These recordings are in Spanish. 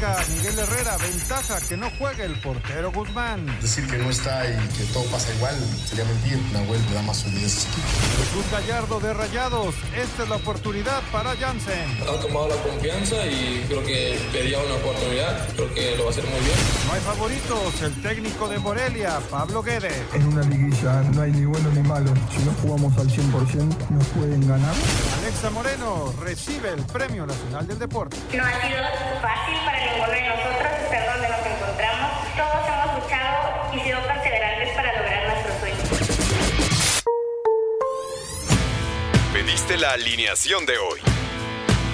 Miguel Herrera, ventaja que no juegue el portero Guzmán. Decir que no está y que todo pasa igual sería mentir. Nahuel le da más solidez. Jesús Gallardo de Rayados, esta es la oportunidad para Jansen. Han tomado la confianza y creo que pedía una oportunidad. Creo que lo va a hacer muy bien. No hay favoritos, el técnico de Morelia, Pablo Guede. En una liguilla no hay ni bueno ni malo. Si no jugamos al 100% nos pueden ganar. Alexa Moreno recibe el Premio Nacional del Deporte. No ha sido fácil para ninguno de nosotros estar donde nos encontramos. Todos hemos luchado y sido perseverantes para lograr nuestros sueños. Pediste la alineación de hoy.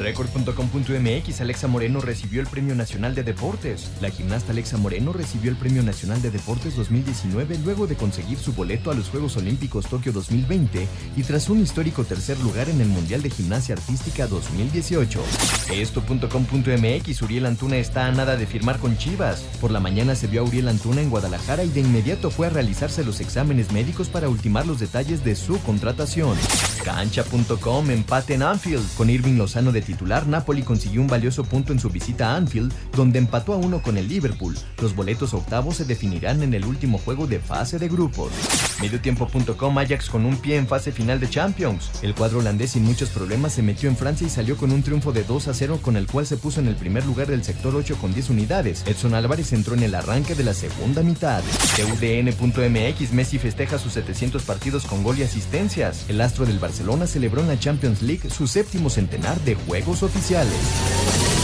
Record.com.mx Alexa Moreno recibió el Premio Nacional de Deportes. La gimnasta Alexa Moreno recibió el Premio Nacional de Deportes 2019 luego de conseguir su boleto a los Juegos Olímpicos Tokio 2020 y tras un histórico tercer lugar en el Mundial de Gimnasia Artística 2018. Esto.com.mx Uriel Antuna está a nada de firmar con Chivas. Por la mañana se vio a Uriel Antuna en Guadalajara y de inmediato fue a realizarse los exámenes médicos para ultimar los detalles de su contratación. Cancha.com empate en Anfield con Irving Lozano de titular, Napoli consiguió un valioso punto en su visita a Anfield, donde empató a uno con el Liverpool. Los boletos octavos se definirán en el último juego de fase de grupos. Mediotiempo.com Ajax con un pie en fase final de Champions. El cuadro holandés sin muchos problemas se metió en Francia y salió con un triunfo de 2 a 0 con el cual se puso en el primer lugar del sector 8 con 10 unidades. Edson Álvarez entró en el arranque de la segunda mitad. TUDN.mx Messi festeja sus 700 partidos con gol y asistencias. El astro del Barcelona celebró en la Champions League su séptimo centenar de juegos oficiales.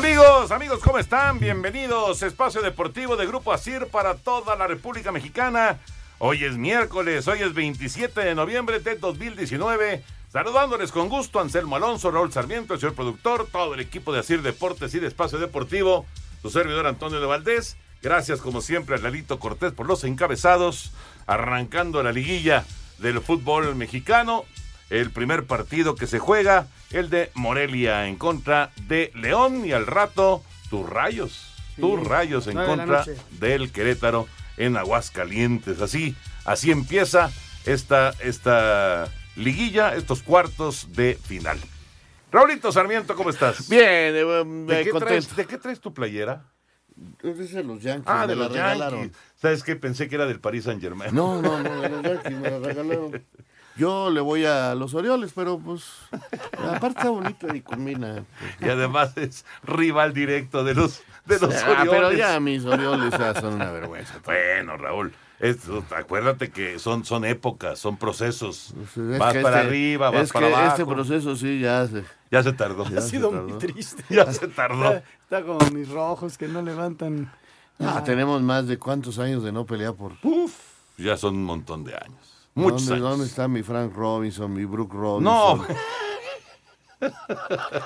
Amigos, amigos, ¿cómo están? Bienvenidos. Espacio Deportivo de Grupo Asir para toda la República Mexicana. Hoy es miércoles, hoy es 27 de noviembre de 2019. Saludándoles con gusto, Anselmo Alonso, Raúl Sarmiento, el señor productor, todo el equipo de Asir Deportes y de Espacio Deportivo, su servidor Antonio de Valdés. Gracias, como siempre, a Lalito Cortés por los encabezados, arrancando la liguilla del fútbol mexicano. El primer partido que se juega, el de Morelia en contra de León y al rato, tus rayos, tus rayos en contra del Querétaro en Aguascalientes. Así, así empieza esta, esta liguilla, estos cuartos de final. Raulito Sarmiento, ¿cómo estás? Bien, eh, ¿De, qué contento. traes, de qué traes tu playera? Es de los Yankees. Ah, me de la los regalaron. Yankees. ¿Sabes qué? Pensé que era del Paris Saint Germain. No, no, no, de los Yankees me la regalaron. Yo le voy a los Orioles, pero pues aparte está bonito y combina. Y además es rival directo de los, de los Ah, Orioles. pero ya mis Orioles ya son una vergüenza. Bueno, Raúl, esto, acuérdate que son, son épocas, son procesos. Es vas para este- arriba, vas es para que abajo. Este proceso sí ya se... Ya se tardó. Ya Ha sido tardó. muy triste. Ya se tardó. Está, está como mis rojos que no levantan. Ah, tenemos más de cuántos años de no pelear por... Uf, ya son un montón de años. Muchos ¿Dónde, años. ¿Dónde está mi Frank Robinson, mi Brooke Robinson? No,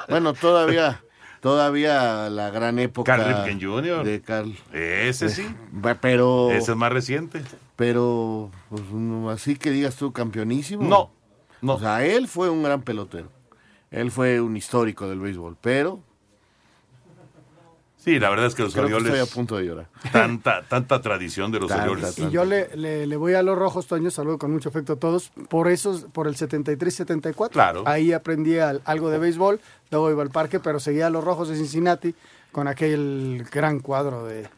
Bueno, todavía, todavía la gran época... Carl Ripken Jr.. De Carl. ese sí. Va- Pero... Ese es más reciente. Pero, pues, así que digas tú campeonísimo. No, no. O sea, él fue un gran pelotero. Él fue un histórico del béisbol, pero Sí, la verdad es que los creo que estoy a punto de llorar. Tanta, tanta tradición de los Tanta, Orioles. tanta. Y yo le, le, le voy a los rojos, Toño, saludo con mucho afecto a todos, por esos, por el 73-74. Claro. Ahí aprendí al- algo de béisbol, luego iba al parque, pero seguía a los rojos de Cincinnati con aquel gran cuadro de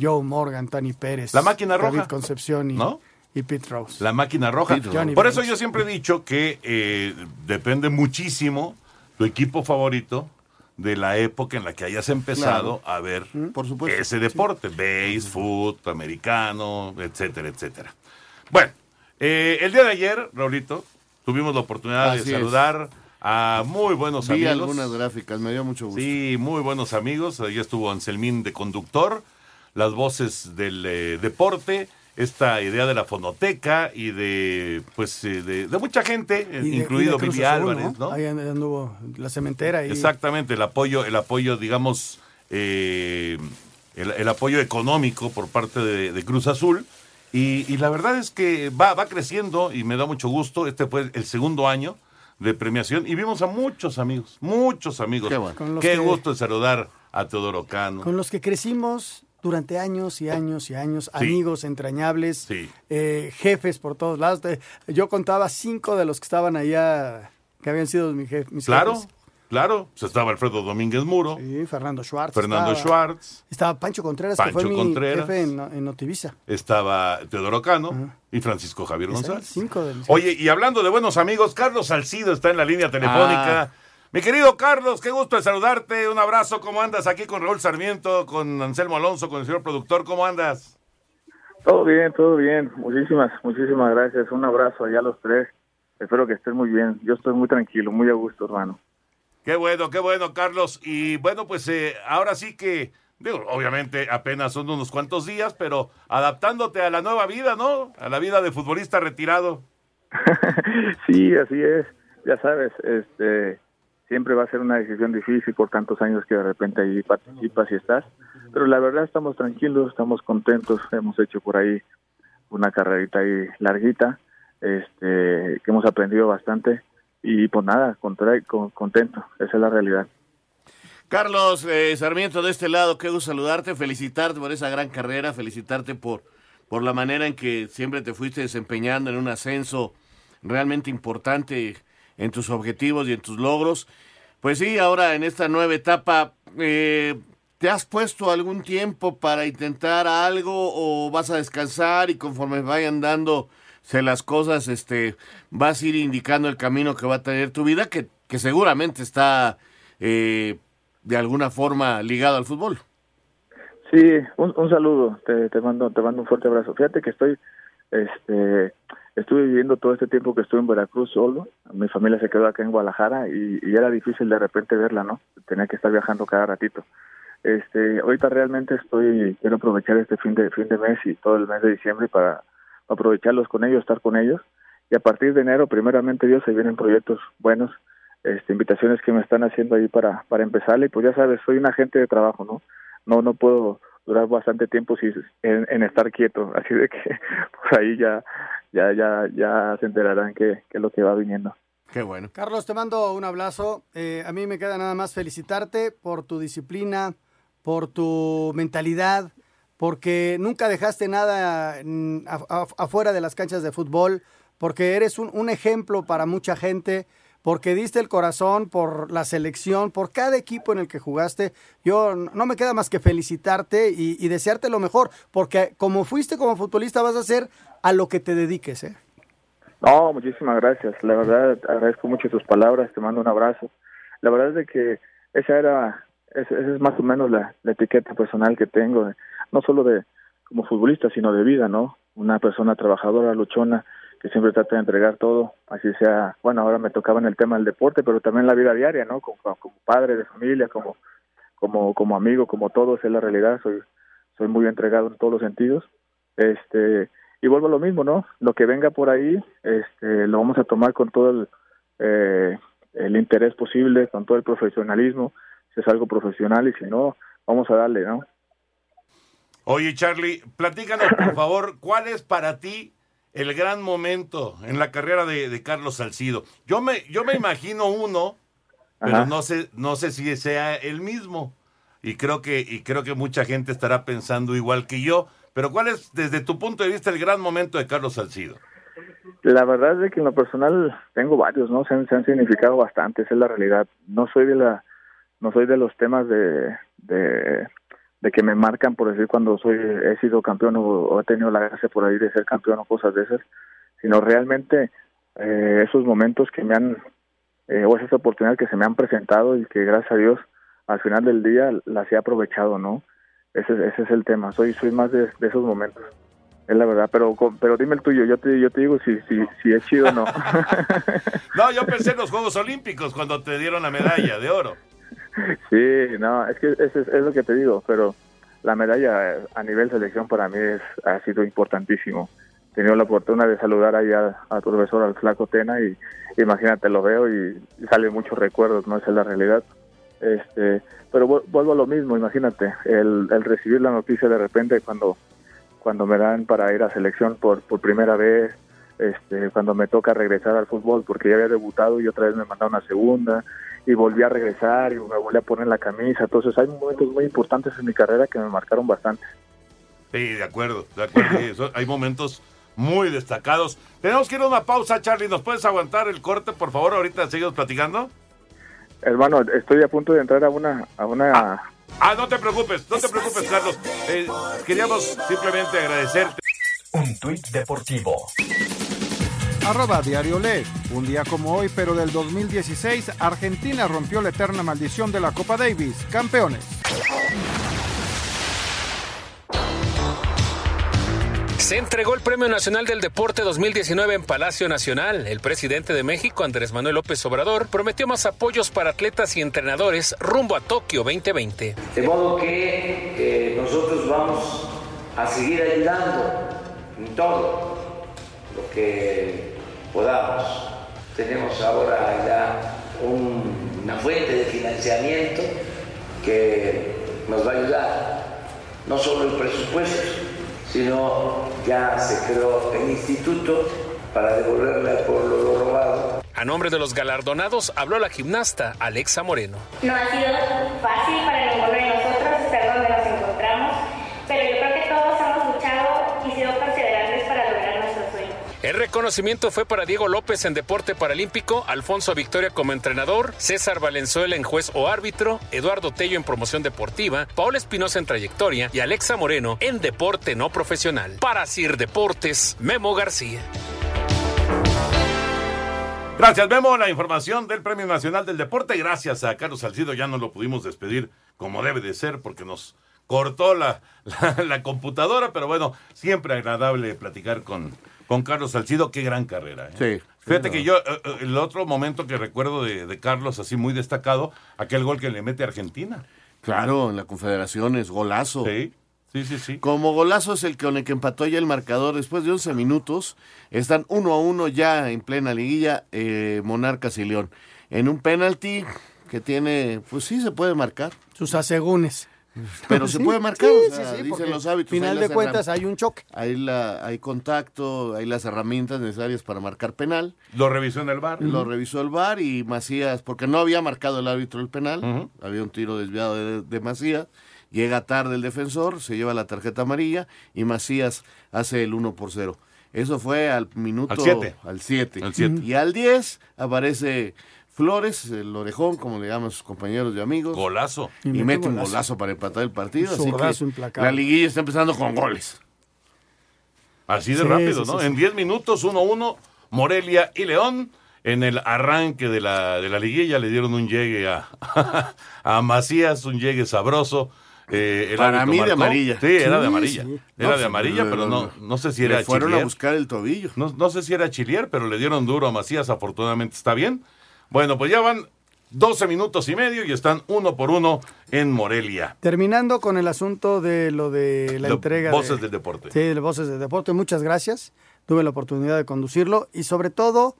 Joe Morgan, Tony Pérez, La máquina David roja. Concepción y, ¿No? y Pete Rose. La máquina roja. Por eso yo siempre he dicho que eh, depende muchísimo tu equipo favorito de la época en la que hayas empezado a ver Por supuesto. ese deporte, base, foot, americano, etcétera, etcétera. Bueno, Eh, el día de ayer, Raulito, tuvimos la oportunidad Así de es. saludar a muy buenos Vi amigos. algunas gráficas, me dio mucho gusto. Sí, muy buenos amigos. Ahí estuvo Anselmín de conductor, las voces del eh, deporte, esta idea de la fonoteca y de pues eh, de, de mucha gente, eh, Y incluido Vivi Azul, Álvarez, ¿no? Ahí anduvo la cementera. Y... Exactamente, el apoyo, el apoyo, digamos, eh, el, el apoyo económico por parte de, de Cruz Azul. Y, y la verdad es que va, va creciendo y me da mucho gusto. Este fue el segundo año de premiación y vimos a muchos amigos, muchos amigos. Qué bueno. Qué que- gusto de saludar a Teodoro Cano. Con los que crecimos durante años y años y años, Sí. amigos entrañables, Sí. eh, jefes por todos lados. Eh, Yo contaba cinco de los que estaban allá, que habían sido mi jef- mis Claro, jefes. claro. Pues estaba Alfredo Domínguez Muro, Sí, Fernando Schwartz. Fernando estaba, Schwartz, Estaba Pancho Contreras, que Pancho mi Contreras. jefe en, en Notivisa. estaba Teodoro Cano y Francisco Javier González. Cinco de mis Oye, y hablando de buenos amigos, Carlos Salcido está en la línea telefónica. Mi querido Carlos, qué gusto de saludarte. Un abrazo. ¿Cómo andas aquí con Raúl Sarmiento, con Anselmo Alonso, con el señor productor? ¿Cómo andas? Todo bien, todo bien. Muchísimas, muchísimas gracias. Un abrazo allá a los tres. Espero que estén muy bien. Yo estoy muy tranquilo, muy a gusto, hermano. Qué bueno, qué bueno, Carlos. Y bueno, pues eh, ahora sí que, digo, obviamente apenas son unos cuantos días, pero adaptándote a la nueva vida, ¿no? A la vida de futbolista retirado. sí, así es. Ya sabes, este, siempre va a ser una decisión difícil por tantos años que de repente ahí participas y estás. Pero la verdad estamos tranquilos, estamos contentos. Hemos hecho por ahí una carrerita ahí larguita, este, que hemos aprendido bastante. Y pues nada, contento. Esa es la realidad. Carlos eh, Sarmiento, de este lado, gusto saludarte, felicitarte por esa gran carrera, felicitarte por, por la manera en que siempre te fuiste desempeñando en un ascenso realmente importante en tus objetivos y en tus logros. Pues sí, ahora en esta nueva etapa, eh, ¿te has puesto algún tiempo para intentar algo o vas a descansar y conforme vayan dándose las cosas, este, vas a ir indicando el camino que va a tener tu vida, que, que seguramente está eh, de alguna forma ligado al fútbol? Sí, un, un saludo, te, te mando te mando un fuerte abrazo. Fíjate que estoy, este, estuve viviendo todo este tiempo que estuve en Veracruz solo. Mi familia se quedó acá en Guadalajara y, era difícil de repente verla, ¿no? Tenía que estar viajando cada ratito. Este, ahorita realmente estoy quiero aprovechar este fin de fin de mes y todo el mes de diciembre para aprovecharlos con ellos, estar con ellos. Y a partir de enero, primeramente Dios, se vienen proyectos buenos, este, invitaciones que me están haciendo ahí para para empezarle. Y pues ya sabes, soy un agente de trabajo, ¿no? no no puedo durar bastante tiempo si, en, en estar quieto así de que por ahí ya ya ya ya se enterarán es lo que va viniendo Qué bueno. Carlos, te mando un abrazo. Eh, a mí me queda nada más felicitarte por tu disciplina, por tu mentalidad, porque nunca dejaste nada mm, afuera de las canchas de fútbol, porque eres un, un ejemplo para mucha gente, porque diste el corazón por la selección, por cada equipo en el que jugaste. Yo no me queda más que felicitarte y, desearte lo mejor, porque como fuiste como futbolista vas a ser a lo que te dediques, ¿eh? no muchísimas gracias la verdad agradezco mucho tus palabras te mando un abrazo la verdad es de que esa era esa, es más o menos la, etiqueta personal que tengo no solo de como futbolista sino de vida no una persona trabajadora luchona que siempre trata de entregar todo así sea bueno ahora me tocaba en el tema del deporte pero también la vida diaria no como, como padre de familia como como como amigo como todo esa es la realidad soy soy muy entregado en todos los sentidos. Este y vuelvo a lo mismo no lo que venga por ahí este lo vamos a tomar con todo el eh, el interés posible con todo el profesionalismo si es algo profesional y si no vamos a darle no Oye, Charlie, platícanos, por favor, ¿cuál es para ti el gran momento en la carrera de, de Carlos Salcido? Yo me, yo me imagino uno, pero Ajá. no sé, no sé si sea el mismo. Y creo que, y creo que mucha gente estará pensando igual que yo. Pero ¿cuál es, desde tu punto de vista, el gran momento de Carlos Salcido? La verdad es que en lo personal tengo varios, ¿no? Se han, se han significado bastante, esa es la realidad. No soy de la, no soy de los temas de, de, de que me marcan por decir cuando soy, he sido campeón o, he tenido la gracia por ahí de ser campeón o cosas de esas, sino realmente eh, esos momentos que me han, eh, o esas oportunidades que se me han presentado y que gracias a Dios al final del día las he aprovechado, ¿no? Ese, ese es el tema, soy, soy más de, esos momentos. es la verdad, pero pero dime el tuyo, yo te, yo te digo si, si, si es chido o no. No, yo pensé en los Juegos Olímpicos cuando te dieron la medalla de oro. Sí, no, es que es, es, lo que te digo, pero la medalla a nivel selección para mí es, ha sido importantísimo. He tenido la oportunidad de saludar ahí a, a tu profesor, al flaco Tena, y imagínate, lo veo y, y salen muchos recuerdos, ¿no? Esa es la realidad. Este, pero vu- vuelvo a lo mismo, imagínate, el, el recibir la noticia de repente cuando cuando me dan para ir a selección por, por primera vez, este, cuando me toca regresar al fútbol, porque ya había debutado y otra vez me mandaron una segunda, y volví a regresar y me volví a poner la camisa. Entonces hay momentos muy importantes en mi carrera que me marcaron bastante. Sí, de acuerdo, de acuerdo. sí, hay momentos muy destacados. Tenemos que ir a una pausa, Charlie. ¿Nos puedes aguantar el corte, por favor? Ahorita seguimos platicando. Hermano, estoy a punto de entrar a una... A una Ah, no te preocupes, no te preocupes, Carlos. Eh, queríamos simplemente agradecerte. Un tuit deportivo. Arroba Diario Le. Un día como hoy, pero del 2016, Argentina rompió la eterna maldición de la Copa Davis. Campeones. Se entregó el Premio Nacional del Deporte 2019 en Palacio Nacional. El presidente de México, Andrés Manuel López Obrador, prometió más apoyos para atletas y entrenadores rumbo a Tokio 2020. De modo que eh, nosotros vamos a seguir ayudando en todo lo que podamos. Tenemos ahora ya un- una fuente de financiamiento que nos va a ayudar, no solo el presupuesto, sino ya se creó el instituto para devolverle al pueblo lo robado. A nombre de los galardonados habló la gimnasta Alexa Moreno. No ha sido fácil para ninguno de nosotros estar donde nos encontramos, pero yo creo que todos hemos luchado y sido perseverantes para lograr nuestros sueños. El reconocimiento fue para Diego López en deporte paralímpico, Alfonso Victoria como entrenador, César Valenzuela en juez o árbitro, Eduardo Tello en promoción deportiva, Paola Espinosa en trayectoria y Alexa Moreno en deporte no profesional. Para Sir Deportes, Memo García. Gracias, Memo. La información del Premio Nacional del Deporte. Gracias a Carlos Salcido. Ya no lo pudimos despedir como debe de ser porque nos cortó la, la, la computadora. Pero bueno, siempre agradable platicar con, con Carlos Salcido. Qué gran carrera. ¿eh? Sí. Fíjate que yo, eh, eh, el otro momento que recuerdo de, de Carlos, así muy destacado, aquel gol que le mete a Argentina. Claro, en la Confederación es golazo. Sí, sí, sí, sí. Como golazo es el con el que empató ya el marcador después de 11 minutos. Están uno a uno ya en plena liguilla eh, Monarcas y León. En un penalti que tiene, pues sí se puede marcar. Sus asegúnes. Pero se puede marcar, sí, o sea, sí, sí, dicen los hábitos. Final de cuentas hay un choque. Hay, la, hay contacto, hay las herramientas necesarias para marcar penal. Lo revisó en el bar. Lo revisó el VAR y Macías, porque no había marcado el árbitro el penal, había un tiro desviado de, de Macías, llega tarde el defensor, se lleva la tarjeta amarilla y Macías hace el 1 por 0. Eso fue al minuto... Al siete. Al 7. Al siete. Y al 10 aparece Flores, el orejón, como le llaman sus compañeros y amigos. Golazo. Y, Y mete, un golazo. golazo para empatar el partido. Un Así que implacable. la liguilla está empezando con goles. Así de Sí, rápido, sí, ¿no? sí, En 10 minutos, 1-1, Morelia y León. En el arranque de la, de la liguilla le dieron un llegue a, a Macías, un llegue sabroso. Eh, el Para mí de amarilla. Sí, era de amarilla. sí. Era No, de amarilla, pero no, no sé si era fueron a chilier. buscar el tobillo. No, no sé si era chilier, pero le dieron duro a Macías, afortunadamente está bien. Bueno, pues ya van 12 minutos y medio y están uno por uno en Morelia. Terminando con el asunto de lo de la Lo- entrega Voces de, del deporte. Sí, de Voces del Deporte. Muchas gracias. Tuve la oportunidad de conducirlo y sobre todo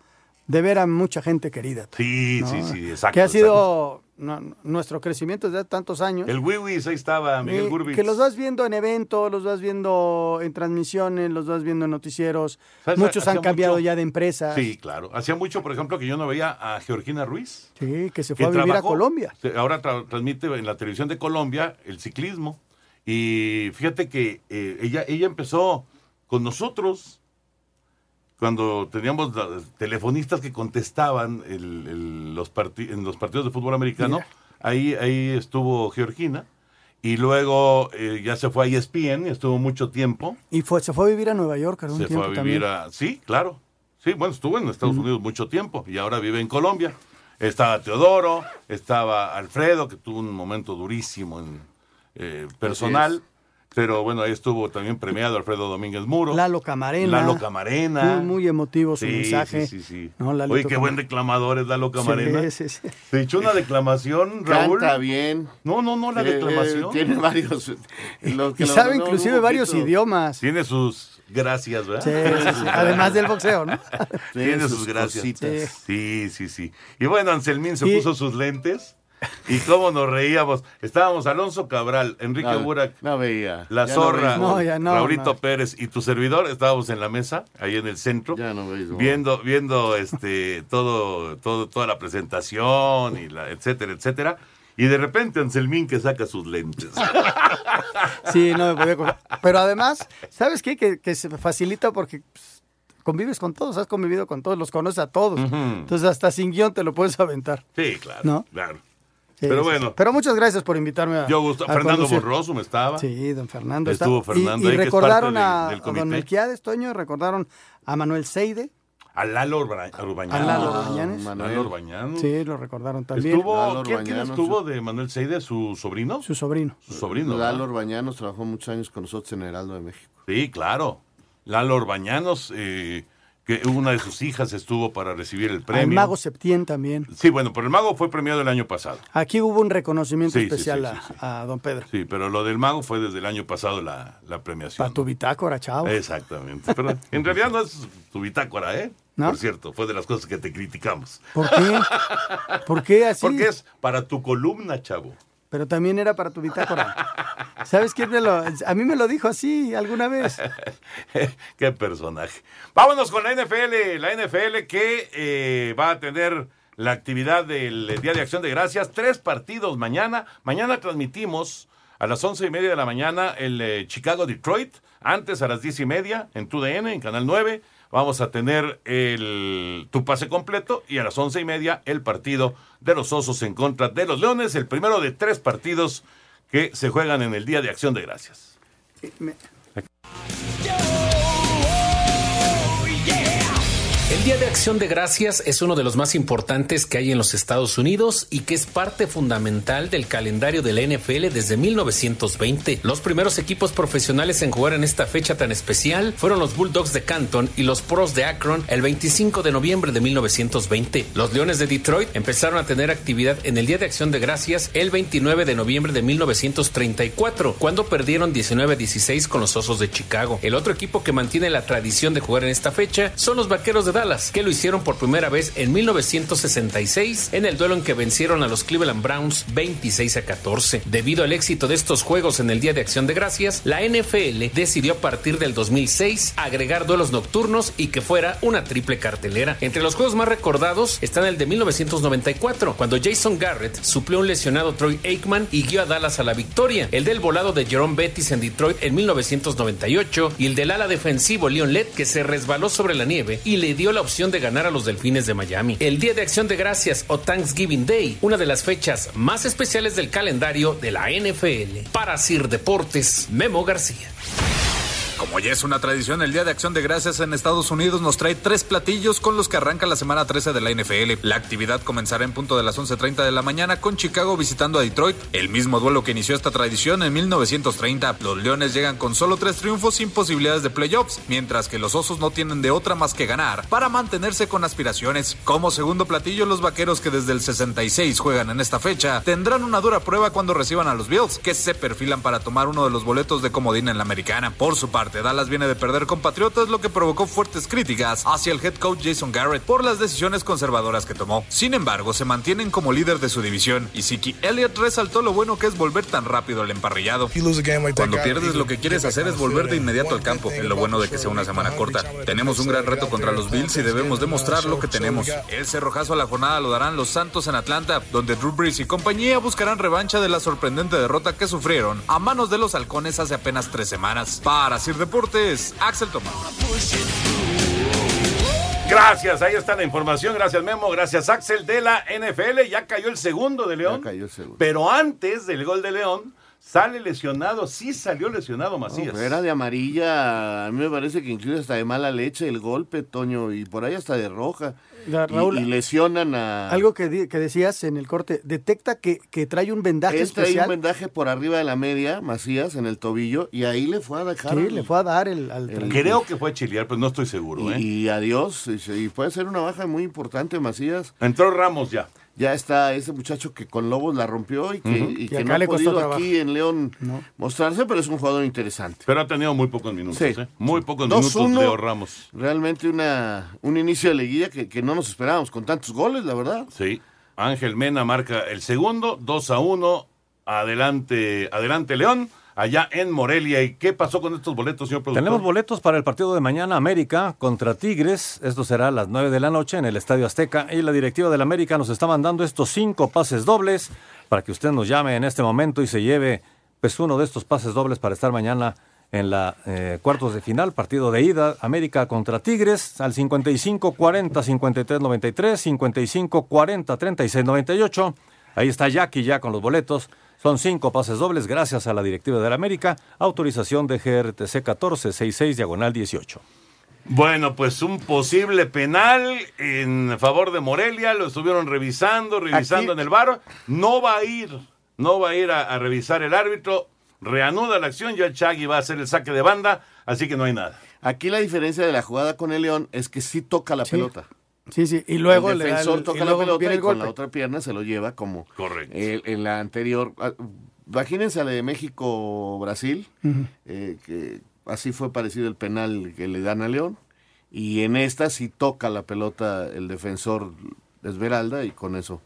de ver a mucha gente querida. Sí, ¿no? sí, sí, exacto. Que ha sido no- nuestro crecimiento desde tantos años. El Wiwis, ahí estaba Miguel Gurbitz. que los vas viendo en eventos, los vas viendo en transmisiones, los vas viendo en noticieros. ¿Sabes? Muchos han cambiado mucho- ya de empresas. Sí, claro. Hacía mucho, por ejemplo, que yo no veía a Georgina Ruiz. Sí, que se que fue a vivir trabajó- a Colombia. Ahora tra- transmite en la televisión de Colombia el ciclismo. Y fíjate que eh, ella, ella empezó con nosotros cuando teníamos telefonistas que contestaban el- el- los en los partidos de fútbol americano. Mira. Ahí, ahí estuvo Georgina. Y luego eh, ya se fue a ESPN y estuvo mucho tiempo. Y fue, se fue a vivir a Nueva York algún Se fue a vivir también. a... Sí, claro. Sí, bueno, estuvo en Estados Unidos mucho tiempo y ahora vive en Colombia. Estaba Teodoro, estaba Alfredo, que tuvo un momento durísimo en, eh, personal. Pero bueno, ahí estuvo también premiado Alfredo Domínguez Muro. Lalo Camarena. Lalo Camarena. Muy, muy emotivo su Sí, mensaje. Sí, sí, sí. No, Oye, qué buen Camarena. declamador es Lalo Camarena. Sí, sí, sí. ¿Te echó una declamación, Raúl? Canta bien. No, no, no, la Eh, declamación. tiene varios. lo que Y lo- sabe no, inclusive varios idiomas. Tiene sus gracias, ¿verdad? Sí, sí, sí. Además del boxeo, ¿no? Tiene sus, sus gracias. cositas. Sí, sí, sí. Y bueno, Anselmín se Y- puso sus lentes. Y cómo nos reíamos. Estábamos Alonso Cabral, Enrique No, Burak, no veía. La Ya Zorra, No, ya no, Raulito no. Pérez y tu servidor. Estábamos en la mesa, ahí en el centro. Ya no veis, viendo viendo este todo todo toda la presentación y la etcétera etcétera y de repente Anselmín que saca sus lentes Sí, no me podía coger. Pero además, ¿sabes qué? Que, que se facilita porque pues, convives con todos, has convivido con todos, los conoces a todos. Entonces hasta sin guion te lo puedes aventar. sí claro ¿No? claro Pero bueno. sí. Pero muchas gracias por invitarme a. yo gusto a Fernando conducir. Borroso me estaba Sí, don Fernando. Estuvo está- Fernando y, y ahí, que es recordaron parte a, del- del a comité. don Melquiades, Toño, recordaron a Manuel Seide, a Lalo Urba- Urbañanos a Lalo Orbañanes. Manuel. Lalo Urbañanos. Sí, lo recordaron también. estuvo ¿quién, quién Urbañanos. estuvo de Manuel Seide su sobrino Su sobrino. su sobrino Lalo ¿verdad? Orbañanos trabajó muchos años con nosotros en Heraldo de México. sí claro Lalo Urbañanos eh, que una de sus hijas estuvo para recibir el premio Mago Septién también. sí bueno pero el mago fue premiado el año pasado Aquí hubo un reconocimiento Sí, especial sí, sí. A, don Pedro. Sí, pero lo del mago fue desde el año pasado la, la premiación. Para tu bitácora, chavo. Exactamente. Pero en realidad no es tu bitácora, ¿eh? ¿No? Por cierto, fue de las cosas que te criticamos. ¿Por qué? ¿Por qué así? Porque es para tu columna, chavo. Pero también era para tu bitácora. ¿Sabes quién me lo.? A mí me lo dijo así alguna vez. Qué personaje. Vámonos con la NFL. La NFL que eh, va a tener la actividad del Día de Acción de Gracias. Tres partidos mañana. Mañana transmitimos a las once y media de la mañana el eh, Chicago-Detroit. Antes a las diez y media en TUDN, en Canal 9. Vamos a tener el tu pase completo y a las once y media el partido de los Osos en contra de los Leones. El primero de tres partidos que se juegan en el Día de Acción de Gracias. El Día de Acción de Gracias es uno de los más importantes que hay en los Estados Unidos y que es parte fundamental del calendario de la NFL desde 1920. Los primeros equipos profesionales en jugar en esta fecha tan especial fueron los Bulldogs de Canton y los Pros de Akron el 25 de noviembre de 1920. Los Leones de Detroit empezaron a tener actividad en el Día de Acción de Gracias el 29 de noviembre de 1934, cuando perdieron 19-16 con los Osos de Chicago. El otro equipo que mantiene la tradición de jugar en esta fecha son los Vaqueros de Dallas, que lo hicieron por primera vez en 1966 en el duelo en que vencieron a los Cleveland Browns 26 a 14. Debido al éxito de estos juegos en el Día de Acción de Gracias, la NFL decidió a partir del 2006 agregar duelos nocturnos y que fuera una triple cartelera. Entre los juegos más recordados están el de 1994, cuando Jason Garrett suplió un lesionado Troy Aikman y guió a Dallas a la victoria, el del volado de Jerome Bettis en Detroit en 1998 y el del ala defensivo Leon Lett que se resbaló sobre la nieve y le dio la opción de ganar a los Delfines de Miami. El Día de Acción de Gracias o Thanksgiving Day, una de las fechas más especiales del calendario de la NFL. Para Sir Deportes, Memo García. Como ya es una tradición, el Día de Acción de Gracias en Estados Unidos nos trae tres platillos con los que arranca la semana 13 de la NFL. La actividad comenzará en punto de las 11.30 de la mañana con Chicago visitando a Detroit, el mismo duelo que inició esta tradición en 1930. Los Leones llegan con solo tres triunfos sin posibilidades de playoffs, mientras que los Osos no tienen de otra más que ganar para mantenerse con aspiraciones. Como segundo platillo, los Vaqueros que desde el 66 juegan en esta fecha tendrán una dura prueba cuando reciban a los Bills, que se perfilan para tomar uno de los boletos de comodín en la americana. Por su parte, Dallas viene de perder con Patriotas, lo que provocó fuertes críticas hacia el head coach Jason Garrett por las decisiones conservadoras que tomó. Sin embargo, se mantienen como líder de su división y Siki Elliott resaltó lo bueno que es volver tan rápido al emparrillado. Cuando pierdes, lo que quieres hacer es volver de inmediato al campo. Es lo bueno de que sea una semana corta. Tenemos un gran reto contra los Bills y debemos demostrar lo que tenemos. El cerrojazo a la jornada lo darán los Santos en Atlanta, donde Drew Brees y compañía buscarán revancha de la sorprendente derrota que sufrieron a manos de los halcones hace apenas tres semanas. Para Sir Deportes, Axel Tomás. Gracias, ahí está la información. Gracias, Memo. Gracias, Axel de la NFL. Ya cayó el segundo de León. Ya cayó el segundo. Pero antes del gol de León, Sale lesionado, sí salió lesionado Macías. No, era de amarilla, a mí me parece que incluye hasta de mala leche el golpe, Toño, y por ahí hasta de roja. Ya, Raúl, y, y lesionan a... Algo que, que decías en el corte, detecta que, que trae un vendaje Este hay un especial. vendaje por arriba de la media, Macías, en el tobillo, y ahí le fue a dejar... Sí, le fue a dar el, al el- Creo que fue chilear, pero no estoy seguro. ¿eh? Y, y adiós, y, y puede ser una baja muy importante, Macías. Entró Ramos ya. Ya está ese muchacho que con Lobos la rompió y que, Y no ha le podido trabajo. aquí en León mostrarse, pero es un jugador interesante. Pero ha tenido muy pocos minutos. Sí. ¿eh? Muy pocos 2-1. minutos Leo Ramos. Realmente una, un inicio de liguilla que, que no nos esperábamos con tantos goles, la verdad. Sí. Ángel Mena marca el segundo, 2 a 1. Adelante, adelante León, allá en Morelia. ¿Y qué pasó con estos boletos, señor productor? Tenemos boletos para el partido de mañana América contra Tigres. Esto será a las 9 de la noche en el Estadio Azteca. Y la directiva del América nos está mandando estos cinco pases dobles para que usted nos llame en este momento y se lleve pues uno de estos pases dobles para estar mañana en la eh, cuartos de final, partido de ida, América contra Tigres, al 55 40 53 93, 55 40 36 98. Ahí está Jackie ya con los boletos. Son cinco pases dobles gracias a la directiva del América. Autorización de GRTC 1466 diagonal 18. Bueno, pues un posible penal en favor de Morelia, lo estuvieron revisando, revisando Aquí- en el bar. No va a ir, no va a ir a, a revisar el árbitro. Reanuda la acción, ya el Chagui va a hacer el saque de banda, así que no hay nada. Aquí la diferencia de la jugada con el León es que sí toca la Sí. pelota. Sí, sí, y luego el le da defensor el- toca y la pelota viene y con golpe. la otra pierna se lo lleva como Correcto. el- en la anterior. ah, Imagínense a la de México-Brasil, eh, que así fue parecido el penal que le dan a León. Y en esta sí toca la pelota el defensor Esmeralda y con eso,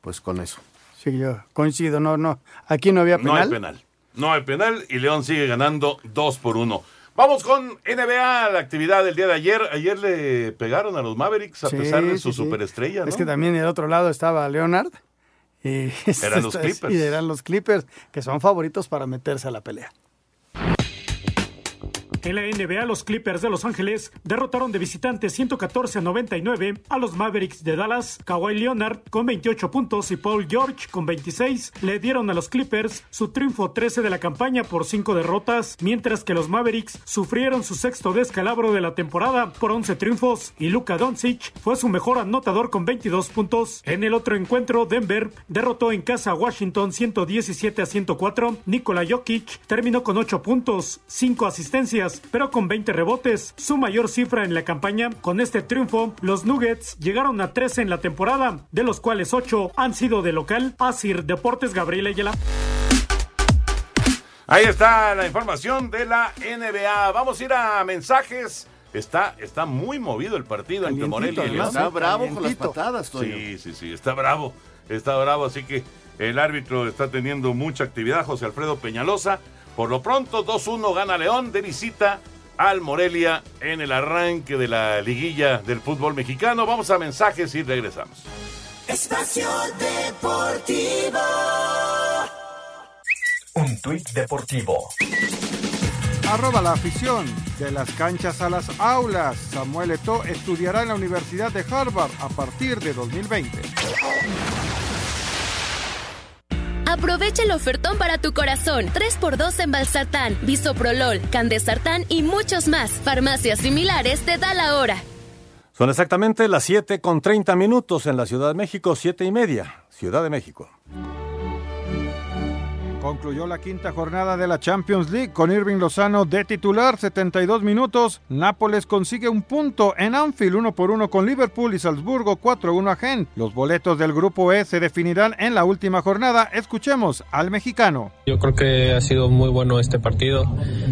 pues con eso. Sí, yo coincido, no, no. Aquí no había No penal. hay penal. No hay penal y León sigue ganando 2 por 1. Vamos con NBA, la actividad del día de ayer. Ayer le pegaron a los Mavericks a Sí, pesar de su sí. superestrella, ¿no? Es que también del otro lado estaba Leonard. Y Eran los Clippers. Y eran los Clippers, que son favoritos para meterse a la pelea. En la NBA, los Clippers de Los Ángeles derrotaron de visitante 114 a 99 a los Mavericks de Dallas. Kawhi Leonard con 28 puntos y Paul George con 26 le dieron a los Clippers su triunfo 13 de la campaña por 5 derrotas, mientras que los Mavericks sufrieron su sexto descalabro de la temporada por 11 triunfos y Luka Doncic fue su mejor anotador con 22 puntos. En el otro encuentro, Denver derrotó en casa a Washington 117 a 104. Nikola Jokic terminó con 8 puntos, 5 asistencias, pero con 20 rebotes, su mayor cifra en la campaña. Con este triunfo, los Nuggets llegaron a 13 en la temporada, de los cuales 8 han sido de local. Asir Deportes Gabriel Ayala. Ahí está la información de la NBA. Vamos a ir a mensajes. Está, está muy movido el partido entre Morelia y León. Está bravo con las patadas, Toño. Sí, sí, sí, está bravo. Está bravo, así que el árbitro está teniendo mucha actividad, José Alfredo Peñalosa. Por lo pronto, 2-1 gana León de visita al Morelia en el arranque de la liguilla del fútbol mexicano. Vamos a mensajes y regresamos. Espacio Deportivo. Un tuit deportivo. Arroba la afición. De las canchas a las aulas. Samuel Eto'o estudiará en la Universidad de Harvard a partir de 2020. Aprovecha el ofertón para tu corazón. 3x2 en Valsartán, Bisoprolol, Candesartán y muchos más. Farmacias similares te da la hora. Son exactamente las 7 con 30 minutos en la Ciudad de México, 7 y media, Ciudad de México. Concluyó la quinta jornada de la Champions League con Irving Lozano de titular, 72 minutos. Nápoles consigue un punto en Anfield, uno por uno con Liverpool y Salzburgo, 4-1 a Gent. Los boletos del grupo E se definirán en la última jornada. Escuchemos al mexicano. Yo creo que ha sido muy bueno este partido.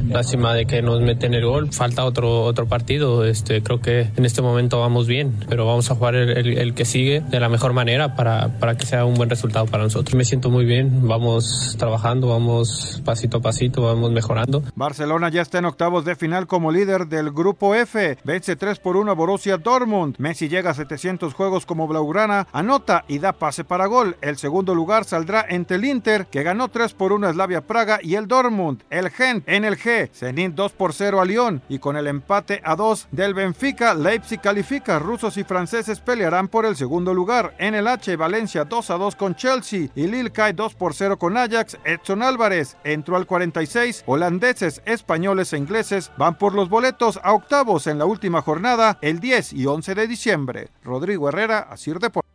Lástima de que nos meten el gol. Falta otro otro partido. Este, creo que en este momento vamos bien, pero vamos a jugar el que sigue de la mejor manera para, para que sea un buen resultado para nosotros. Me siento muy bien. Vamos trabajando, vamos pasito a pasito, vamos mejorando. Barcelona ya está en octavos de final como líder del grupo F. Vence 3 por 1 a Borussia Dortmund. Messi llega a 700 juegos como Blaugrana, anota y da pase para gol. El segundo lugar saldrá entre el Inter, que ganó 3 por 1 a Slavia Praga, y el Dortmund. El Gent en el G, Zenit 2 por 0 a Lyon. Y con el empate a 2 del Benfica, Leipzig califica. Rusos y franceses pelearán por el segundo lugar. En el H, Valencia 2 a 2 con Chelsea y Lille cae 2 por 0 con Ajax. Edson Álvarez. Entró al 46. Holandeses, españoles e ingleses van por los boletos a octavos en la última jornada el 10 y 11 de diciembre. Rodrigo Herrera, Asir Deportes.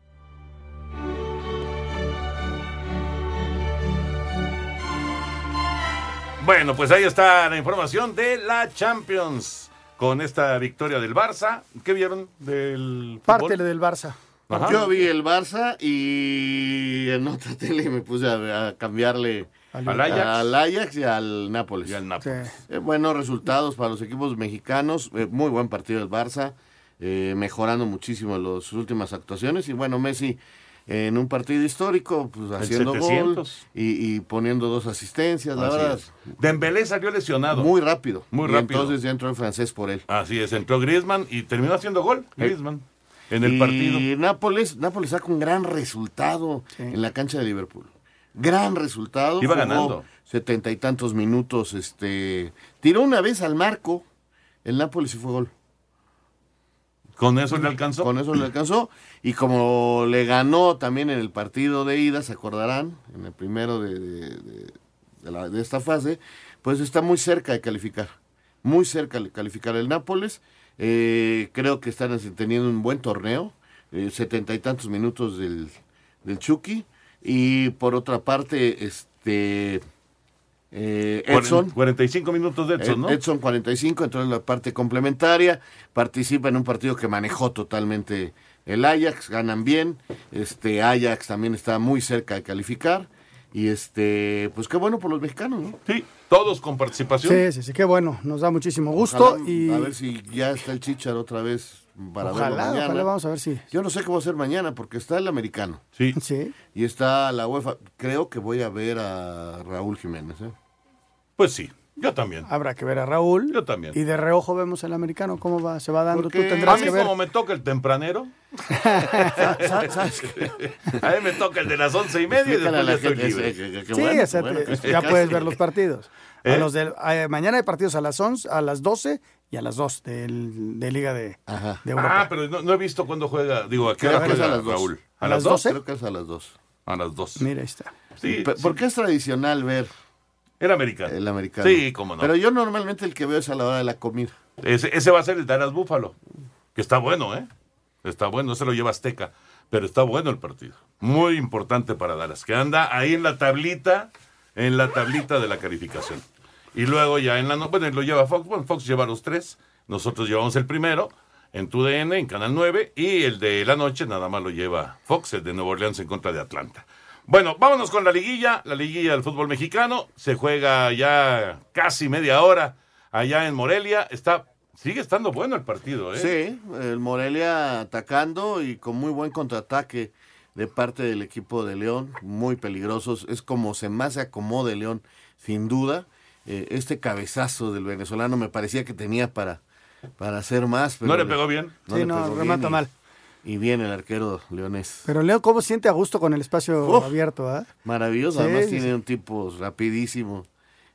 Bueno, pues ahí está la información de la Champions. Con esta victoria del Barça. ¿Qué vieron del fútbol? Parte del Barça. Ajá. Yo vi el Barça y en otra tele me puse a, a cambiarle Al Ajax. al Ajax y al Nápoles. Y al Nápoles. Eh, buenos resultados para los equipos mexicanos. eh, muy buen partido del Barça. eh, mejorando muchísimo las últimas actuaciones. Y bueno, Messi en un partido histórico, pues El haciendo 700. gol y, y poniendo dos asistencias. La Así verdad, es. Dembélé salió lesionado. muy rápido. Muy Y rápido. entonces ya entró el francés por él. Así es, entró Griezmann y terminó haciendo gol. Griezmann en el y partido. Nápoles, Nápoles saca un gran resultado en la cancha de Liverpool. Gran resultado. Iba jugó ganando. Setenta y tantos minutos. Este, tiró una vez al marco. El Nápoles y fue gol. ¿Con eso le alcanzó? Con eso le alcanzó. Y como le ganó también en el partido de ida, se acordarán, en el primero de, de- de- de la- de esta fase, pues está muy cerca de calificar. Muy cerca de calificar el Nápoles. Eh, creo que están teniendo un buen torneo. eh, Setenta y tantos minutos del, del Chucky. Y por otra parte, este eh, Edson. 45 minutos de Edson, ¿no? Ed- Edson 45, entró en la parte complementaria, participa en un partido que manejó totalmente el Ajax, ganan bien, este Ajax también está muy cerca de calificar y este pues qué bueno por los mexicanos, ¿no? Sí, todos con participación. Sí, sí, sí, qué bueno. Nos da muchísimo gusto. Ojalá, y a ver si ya está el Chichar otra vez para verlo Ojalá, mañana. ojalá, vamos a ver si. Yo no sé qué voy a hacer mañana porque está el americano. Sí. Sí. Y está la UEFA. Creo que voy a ver a Raúl Jiménez, ¿eh? Pues sí, yo también. Habrá que ver a Raúl. Yo también. Y de reojo vemos el americano cómo va, se va dando. Porque Tú tendrás a mí que ver. como me toca el tempranero, ¿Sabes a mí me toca el de las once y media y a después ya estoy libre. Sí, bueno, bueno, que- ya puedes ver los partidos. A ¿Eh? los del- a- mañana hay partidos a las 11, a las 12 y a las 2 del, de Liga de, de Europa. Ah, pero no, no he visto cuándo juega. Digo, ¿a qué hora a juega las dos. Raúl? ¿A las 12? Creo que es a las dos. A las dos. Mira, ahí está. Sí. Porque es tradicional ver El americano. el americano. Sí, cómo no. Pero yo normalmente el que veo es a la hora de la comida. Ese, ese va a ser el Dallas Búfalo. Que está bueno, ¿eh? Está bueno, se lo lleva Azteca. Pero está bueno el partido. Muy importante para Dallas. Que anda ahí en la tablita, en la tablita de la calificación. Y luego ya en la no, bueno, lo lleva Fox. Bueno, Fox lleva los tres. Nosotros llevamos el primero en TUDN, en Canal 9. Y el de la noche nada más lo lleva Fox, el de Nueva Orleans en contra de Atlanta. Bueno, vámonos con la liguilla, la liguilla del fútbol mexicano. Se juega ya casi media hora allá en Morelia. Está, sigue estando bueno el partido, ¿eh? Sí, el Morelia atacando y con muy buen contraataque de parte del equipo de León, muy peligrosos. Es como se más se acomode León, sin duda. Eh, este cabezazo del venezolano me parecía que tenía para, para hacer más. Pero ¿No le pegó bien? Sí, le no, remata mal. Y bien el arquero leonés. Pero Leo, ¿cómo siente a gusto con el espacio Uf. abierto? ah? Maravilloso, Sí, además sí, tiene sí. un tipo rapidísimo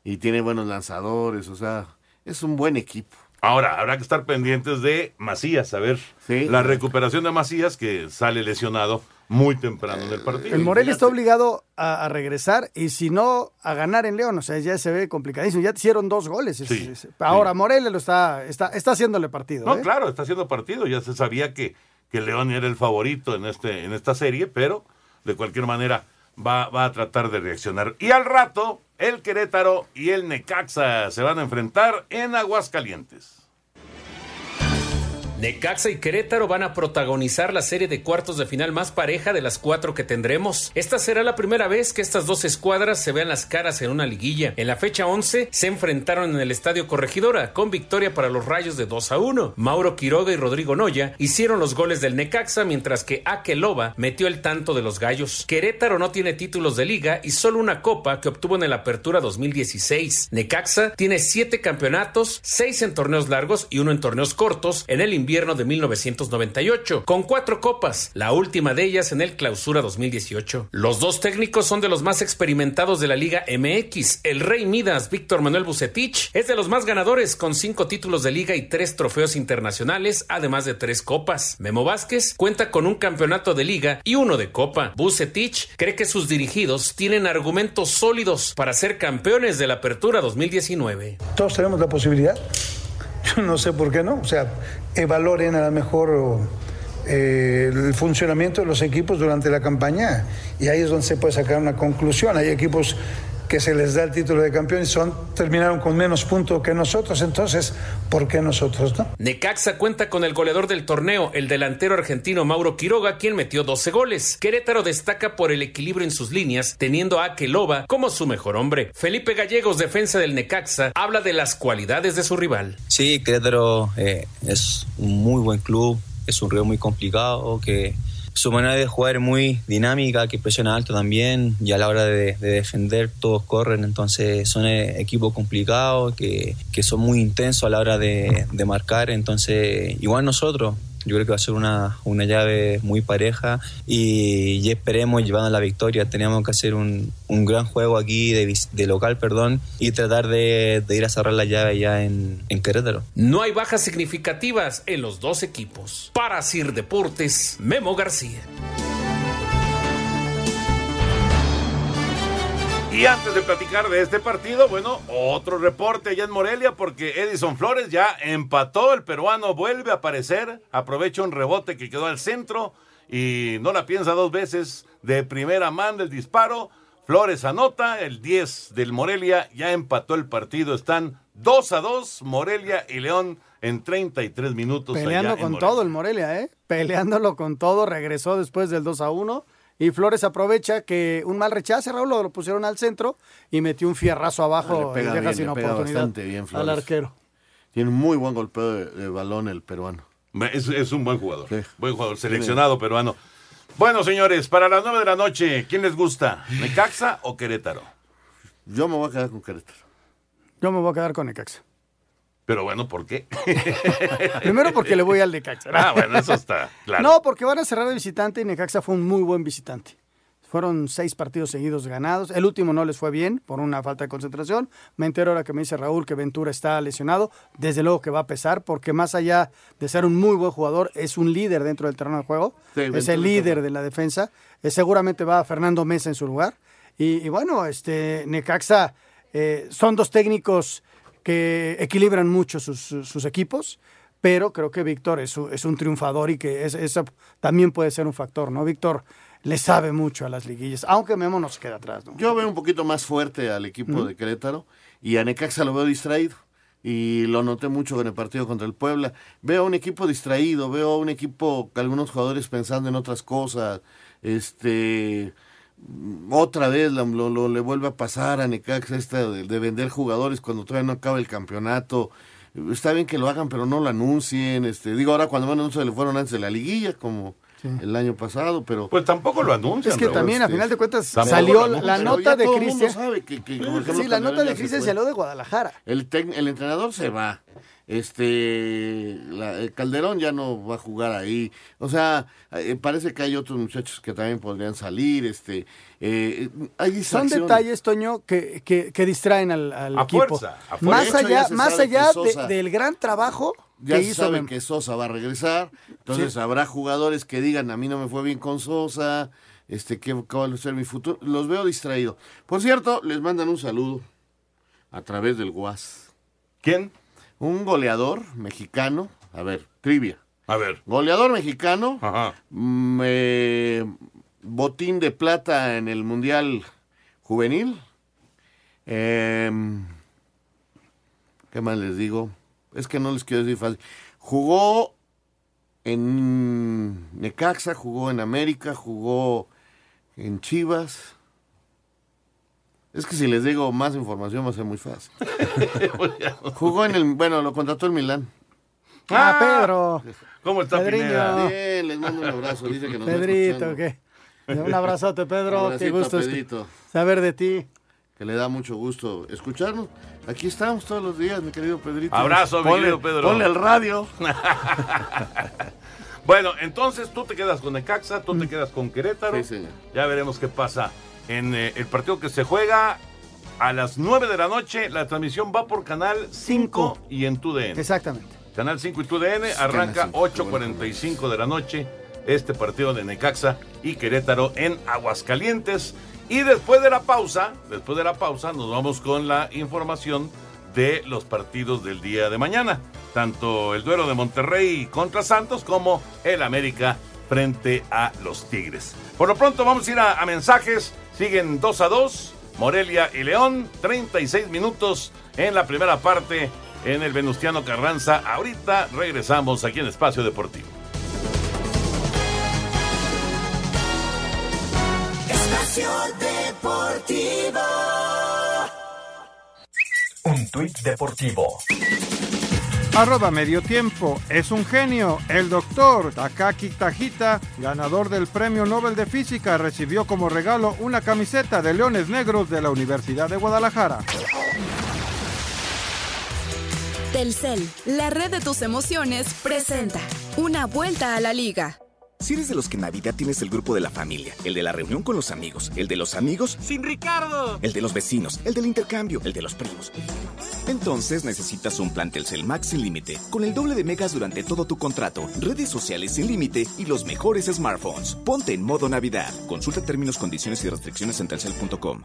y tiene buenos lanzadores, o sea, es un buen equipo. Ahora, habrá que estar pendientes de Macías, a ver. La recuperación de Macías, que sale lesionado muy temprano en el partido. El Morelia está obligado a, a regresar y si no, a ganar en León. O sea, ya se ve complicadísimo. Ya te hicieron dos goles. Es- Sí, es- ahora Morelia lo está, está, está haciéndole partido. No, ¿eh? claro, está haciendo partido. Ya se sabía que, que León era el favorito en, este, en esta serie, pero de cualquier manera va, va a tratar de reaccionar. Y al rato, el Querétaro y el Necaxa se van a enfrentar en Aguascalientes. Necaxa y Querétaro van a protagonizar la serie de cuartos de final más pareja de las cuatro que tendremos. Esta será la primera vez que estas dos escuadras se vean las caras en una liguilla. En la fecha 11 se enfrentaron en el Estadio Corregidora con victoria para los Rayos de 2 a 1. Mauro Quiroga y Rodrigo Noya hicieron los goles del Necaxa mientras que Akeloba metió el tanto de los Gallos. Querétaro no tiene títulos de liga y solo una copa que obtuvo en la Apertura 2016. Necaxa tiene siete campeonatos, seis en torneos largos y uno en torneos cortos. En el invierno invierno de 1998, con cuatro copas, la última de ellas en el Clausura 2018. Los dos técnicos son de los más experimentados de la Liga MX. El Rey Midas, Víctor Manuel Bucetich, es de los más ganadores, con cinco títulos de liga y tres trofeos internacionales, además de tres copas. Memo Vázquez cuenta con un campeonato de liga y uno de copa. Bucetich cree que sus dirigidos tienen argumentos sólidos para ser campeones de la Apertura 2019. Todos tenemos la posibilidad. Yo no sé por qué no. O sea, valoren a lo mejor eh, el funcionamiento de los equipos durante la campaña y ahí es donde se puede sacar una conclusión. Hay equipos que se les da el título de campeón y son, terminaron con menos puntos que nosotros, entonces, ¿por qué nosotros no? Necaxa cuenta con el goleador del torneo, el delantero argentino Mauro Quiroga, quien metió 12 goles. Querétaro destaca por el equilibrio en sus líneas, teniendo a Akeloba como su mejor hombre. Felipe Gallegos, defensa del Necaxa, habla de las cualidades de su rival. Sí, Querétaro eh, es un muy buen club, es un río muy complicado que su manera de jugar es muy dinámica, que presiona alto también y a la hora de, defender todos corren, entonces son eh, equipos complicados que, que, son muy intensos a la hora de, de marcar, entonces igual nosotros, yo creo que va a ser una, una llave muy pareja y, esperemos llevando la victoria. Tenemos que hacer un, un gran juego aquí de, de, local, perdón, y tratar de, de, ir a cerrar la llave ya en, en Querétaro. No hay bajas significativas en los dos equipos. Para Sir Deportes, Memo García. Y antes de platicar de este partido, bueno, otro reporte allá en Morelia porque Edison Flores ya empató, el peruano vuelve a aparecer, aprovecha un rebote que quedó al centro y no la piensa dos veces, de primera mano el disparo, Flores anota, el 10 del Morelia ya empató el partido, están 2 a 2 Morelia y León en 33 minutos. Peleando con todo el Morelia, ¿eh? Peleándolo con todo, regresó después del 2 a 1 y Flores aprovecha que un mal rechace, Raúl, lo pusieron al centro y metió un fierrazo abajo y deja sin oportunidad bien, al arquero. Tiene un muy buen golpeo de, balón el peruano. Es, un buen jugador. Buen jugador, seleccionado peruano. Bueno, señores, para las nueve de la noche, ¿quién les gusta? ¿Necaxa o Querétaro? Yo me voy a quedar con Querétaro. Yo me voy a quedar con Necaxa. Pero bueno, ¿por qué? Primero porque le voy al Necaxa. Ah, bueno, eso está claro. No, porque van a cerrar de visitante y Necaxa fue un muy buen visitante. Fueron seis partidos seguidos ganados. El último no les fue bien por una falta de concentración. Me entero ahora que me dice Raúl que Ventura está lesionado. Desde luego que va a pesar porque más allá de ser un muy buen jugador, es un líder dentro del terreno de juego. es el líder de la defensa. Eh, seguramente va Fernando Mesa en su lugar. Y, bueno, este Necaxa eh, son dos técnicos que equilibran mucho sus, equipos, pero creo que Víctor es, es, un triunfador y que eso también puede ser un factor, ¿no? Víctor le sabe mucho a las liguillas, aunque Memo nos queda atrás, ¿no? Yo veo un poquito más fuerte al equipo de Querétaro y a Necaxa lo veo distraído. Y lo noté mucho en el partido contra el Puebla. Veo un equipo distraído, veo un equipo, algunos jugadores pensando en otras cosas. Este, otra vez lo, le vuelve a pasar a Necaxa esta de, vender jugadores cuando todavía no acaba el campeonato. Está bien que lo hagan, pero no lo anuncien. Este, digo, ahora cuando van a se le fueron antes de la liguilla, como el año pasado, pero... Pues tampoco lo anuncian. Es que también, a final de cuentas, salió la nota de Cristian. sí, la nota de Cristian salió de Guadalajara. El, el entrenador se va este el Calderón ya no va a jugar ahí. O sea eh, parece que hay otros muchachos que también podrían salir este eh, hay son detalles Toño que, que, distraen al, equipo. más allá más allá del gran trabajo ya que hizo saben que Sosa va a regresar. Entonces habrá jugadores que digan a mí no me fue bien con Sosa este qué va a ser mi futuro los veo distraídos. Por cierto les mandan un saludo a través del WhatsApp quién un goleador mexicano, a ver, trivia. A ver. Goleador mexicano, mm, eh, botín de plata en el Mundial Juvenil. Em, ¿Qué más les digo? Es que no les quiero decir fácil. Jugó en Necaxa, jugó en América, jugó en Chivas. Es que si les digo más información va a ser muy fácil. Jugó en el, bueno, lo contrató el Milán. Ah, Pedro. ¿Cómo está Pineda? Bien, les mando un abrazo. Dice que nos Pedrito, ¿qué? Un abrazote, Pedro. Qué gusto saber de ti. que le da mucho gusto escucharnos. Aquí estamos todos los días, mi querido Pedrito. Abrazo, mi querido Pedro. Ponle el radio. Bueno, entonces tú te quedas con Necaxa, tú te quedas con Querétaro. Sí, señor. Ya veremos qué pasa en eh, el partido que se juega a las 9 de la noche. La transmisión va por Canal 5 y en TUDN. Exactamente. Canal 5 y TUDN arranca 8.45 de la noche este partido de Necaxa y Querétaro en Aguascalientes. Y después de la pausa, después de la pausa, nos vamos con la información de los partidos del día de mañana. Tanto el duelo de Monterrey contra Santos como el América frente a los Tigres. Por lo pronto vamos a ir a, a mensajes. Siguen 2 a 2. Morelia y León. 36 minutos en la primera parte en el Venustiano Carranza. Ahorita regresamos aquí en Espacio Deportivo. Espacio Deportivo. Un tuit deportivo. Arroba medio tiempo, es un genio. El doctor Takaki Tajita, ganador del Premio Nobel de Física, recibió como regalo una camiseta de Leones Negros de la Universidad de Guadalajara. Telcel, la red de tus emociones, presenta una vuelta a la liga. Si eres de los que en Navidad tienes el grupo de la familia, el de la reunión con los amigos, el de los amigos, Sin Ricardo. el de los vecinos, el del intercambio, el de los primos. Entonces necesitas un plan Telcel Max sin límite, con el doble de megas durante todo tu contrato, redes sociales sin límite y los mejores smartphones. Ponte en modo Navidad. Consulta términos, condiciones y restricciones en telcel.com.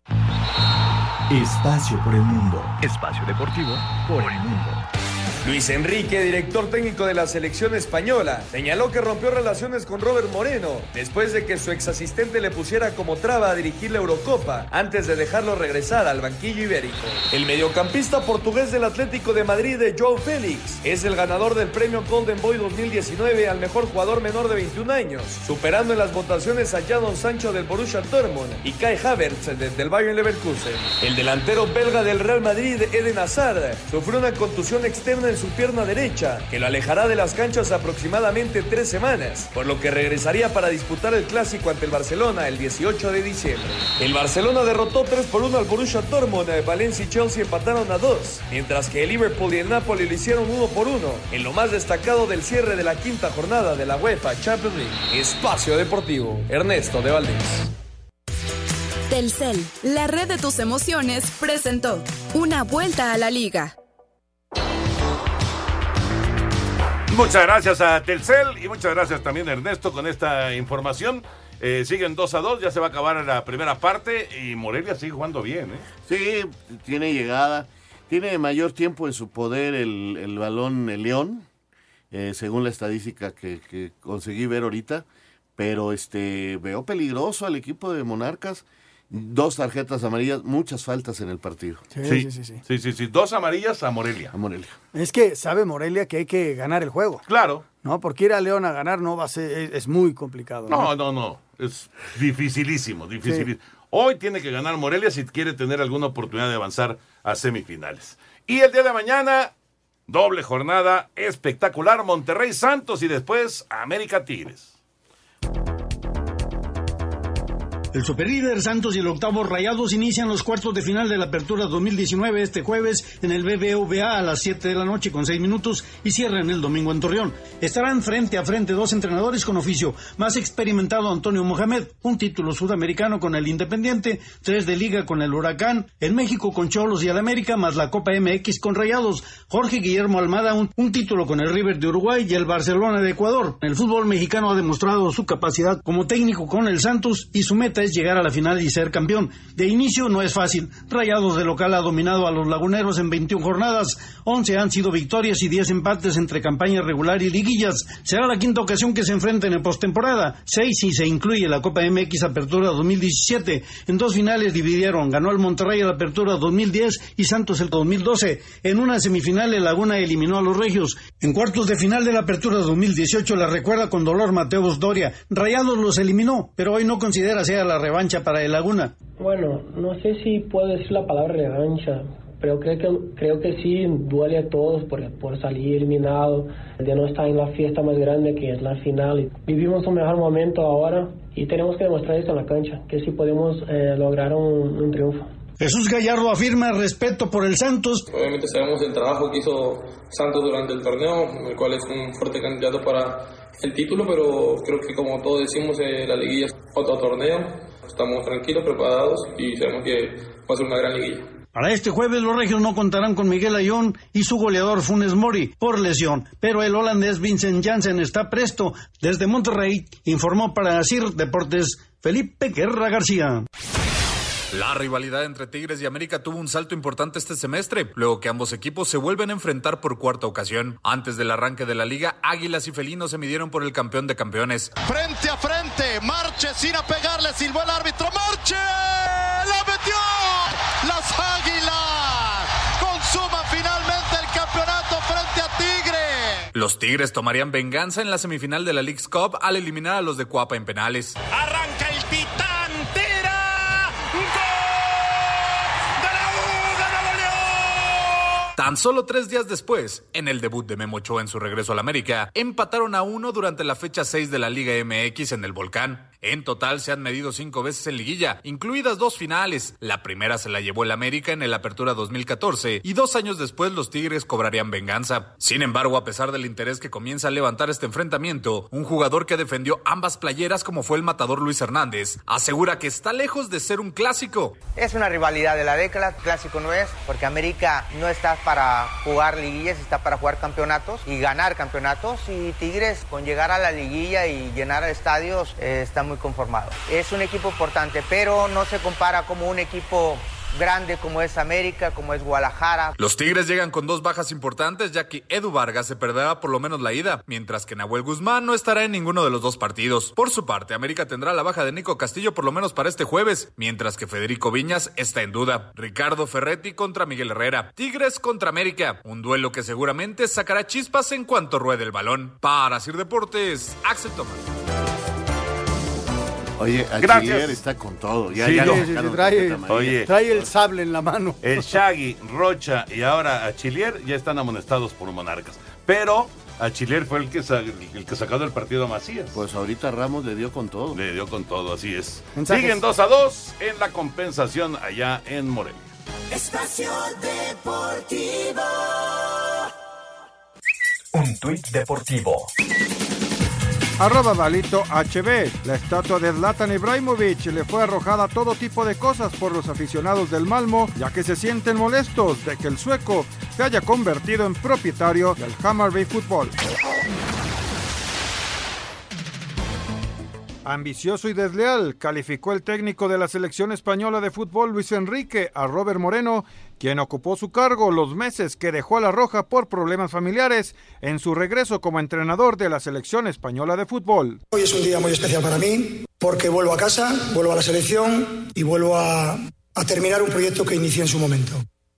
Espacio por el mundo. Espacio deportivo por el mundo. Luis Enrique, director técnico de la selección española, señaló que rompió relaciones con Robert Moreno después de que su ex asistente le pusiera como traba a dirigir la Eurocopa antes de dejarlo regresar al banquillo ibérico. El mediocampista portugués del Atlético de Madrid, Joe Félix, es el ganador del premio Golden Boy 2019 al mejor jugador menor de 21 años, superando en las votaciones a Jadon Sancho del Borussia Dortmund y Kai Havertz de- del Bayern Leverkusen. El delantero belga del Real Madrid, Eden Hazard, sufrió una contusión externa en su pierna derecha, que lo alejará de las canchas aproximadamente tres semanas, por lo que regresaría para disputar el clásico ante el Barcelona el 18 de diciembre. El Barcelona derrotó 3 por 1 al Borussia Dortmund, eh, Valencia y Chelsea empataron a 2, mientras que el Liverpool y el Napoli lo hicieron 1 por 1, en lo más destacado del cierre de la quinta jornada de la UEFA Champions League. Espacio Deportivo, Ernesto de Valdés. Telcel, la red de tus emociones, presentó una vuelta a la liga. Muchas gracias a Telcel y muchas gracias también a Ernesto con esta información. Eh, siguen 2 a 2, ya se va a acabar la primera parte y Morelia sigue jugando bien. ¿eh? Sí, tiene llegada. Tiene mayor tiempo en su poder el, el balón el León, eh, según la estadística que, que conseguí ver ahorita. Pero este veo peligroso al equipo de Monarcas. Dos tarjetas amarillas, muchas faltas en el partido. Sí, sí, sí, sí. Sí, sí, sí. Dos amarillas a Morelia. A Morelia. Es que sabe Morelia que hay que ganar el juego. Claro. ¿No? Porque ir a León a ganar no va a ser, es, es muy complicado. No, no, no. Es dificilísimo, dificilísimo. Hoy tiene que ganar Morelia si quiere tener alguna oportunidad de avanzar a semifinales. Y el día de mañana, doble jornada espectacular. Monterrey Santos y después América Tigres. El superlíder Santos y el octavo Rayados inician los cuartos de final de la Apertura 2019 este jueves en el BBVA a las 7 de la noche con 6 minutos y cierran el domingo en Torreón. Estarán frente a frente dos entrenadores con oficio. Más experimentado Antonio Mohamed, un título sudamericano con el Independiente, tres de liga con el Huracán, en México con Cholos y el América, más la Copa MX con Rayados. Jorge Guillermo Almada, un, un título con el River de Uruguay y el Barcelona de Ecuador. El fútbol mexicano ha demostrado su capacidad como técnico con el Santos y su meta es llegar a la final y ser campeón. De inicio no es fácil. Rayados de local ha dominado a los laguneros en 21 jornadas. 11 han sido victorias y 10 empates entre campaña regular y liguillas. Será la quinta ocasión que se enfrenten en postemporada. 6 si se incluye la Copa MX Apertura 2017. En dos finales dividieron. Ganó el Monterrey la Apertura 2010 y Santos el 2012. En una semifinal el Laguna eliminó a los Regios. En cuartos de final de la Apertura 2018 la recuerda con dolor Mateus Doria. Rayados los eliminó, pero hoy no considera sea la revancha para el Laguna. Bueno, no sé si puedo decir la palabra revancha, pero creo que, creo que sí duele a todos por, por salir eliminado, de no estar en la fiesta más grande que es la final. Y vivimos un mejor momento ahora y tenemos que demostrar esto en la cancha, que sí podemos eh, lograr un, un triunfo. Jesús Gallardo afirma respeto por el Santos. Obviamente sabemos el trabajo que hizo Santos durante el torneo, el cual es un fuerte candidato para el título, pero creo que como todos decimos, eh, la liguilla es otro torneo. Estamos tranquilos, preparados y sabemos que va a ser una gran liguilla. Para este jueves los regios no contarán con Miguel Ayón y su goleador Funes Mori por lesión, pero el holandés Vincent Janssen está presto. Desde Monterrey informó para CIR Deportes Felipe Guerra García. La rivalidad entre Tigres y América tuvo un salto importante este semestre, luego que ambos equipos se vuelven a enfrentar por cuarta ocasión. Antes del arranque de la liga, Águilas y Felinos se midieron por el campeón de campeones. Frente a frente, Marche sin apegarle, silbó el árbitro, Marche, la metió. Las Águilas consuman finalmente el campeonato frente a Tigre. Los Tigres tomarían venganza en la semifinal de la League's Cup al eliminar a los de Cuapa en penales. Tan solo tres días después, en el debut de Memo Ochoa en su regreso al América, empataron a uno durante la fecha 6 de la Liga MX en el Volcán. En total se han medido cinco veces en liguilla, incluidas dos finales. La primera se la llevó el América en el Apertura 2014 y dos años después los Tigres cobrarían venganza. Sin embargo, a pesar del interés que comienza a levantar este enfrentamiento, un jugador que defendió ambas playeras como fue el matador Luis Hernández, asegura que está lejos de ser un clásico. Es una rivalidad de la década, clásico no es, porque América no está para jugar liguillas, está para jugar campeonatos y ganar campeonatos y Tigres con llegar a la liguilla y llenar estadios eh, está muy conformado. Es un equipo importante, pero no se compara como un equipo grande como es América, como es Guadalajara. Los Tigres llegan con dos bajas importantes, ya que Edu Vargas se perderá por lo menos la ida, mientras que Nahuel Guzmán no estará en ninguno de los dos partidos. Por su parte, América tendrá la baja de Nico Castillo por lo menos para este jueves, mientras que Federico Viñas está en duda. Ricardo Ferretti contra Miguel Herrera. Tigres contra América. Un duelo que seguramente sacará chispas en cuanto ruede el balón. Para Sir Deportes, Axel Tomás. Oye, Gracias. Está con todo. Ya, Sí, ya no. Sí, sí, trae. Oye. trae el sable en la mano. El Shaggy, Rocha y ahora a Chilier ya están amonestados por Monarcas. Pero a Chilier fue el que, el que sacó del partido a Macías. Pues ahorita Ramos le dio con todo. Le dio con todo, así es. Mensajes. Siguen 2 a 2 en la compensación allá en Morelia. Espacio Deportivo. Un tuit deportivo. Arroba Balito HB. La estatua de Zlatan Ibrahimovic le fue arrojada todo tipo de cosas por los aficionados del Malmo, ya que se sienten molestos de que el sueco se haya convertido en propietario del Hammarby Fútbol. Ambicioso y desleal, calificó el técnico de la selección española de fútbol Luis Enrique a Robert Moreno, quien ocupó su cargo los meses que dejó a la Roja por problemas familiares en su regreso como entrenador de la selección española de fútbol. Hoy es un día muy especial para mí porque vuelvo a casa, vuelvo a la selección y vuelvo a, terminar un proyecto que inicié en su momento.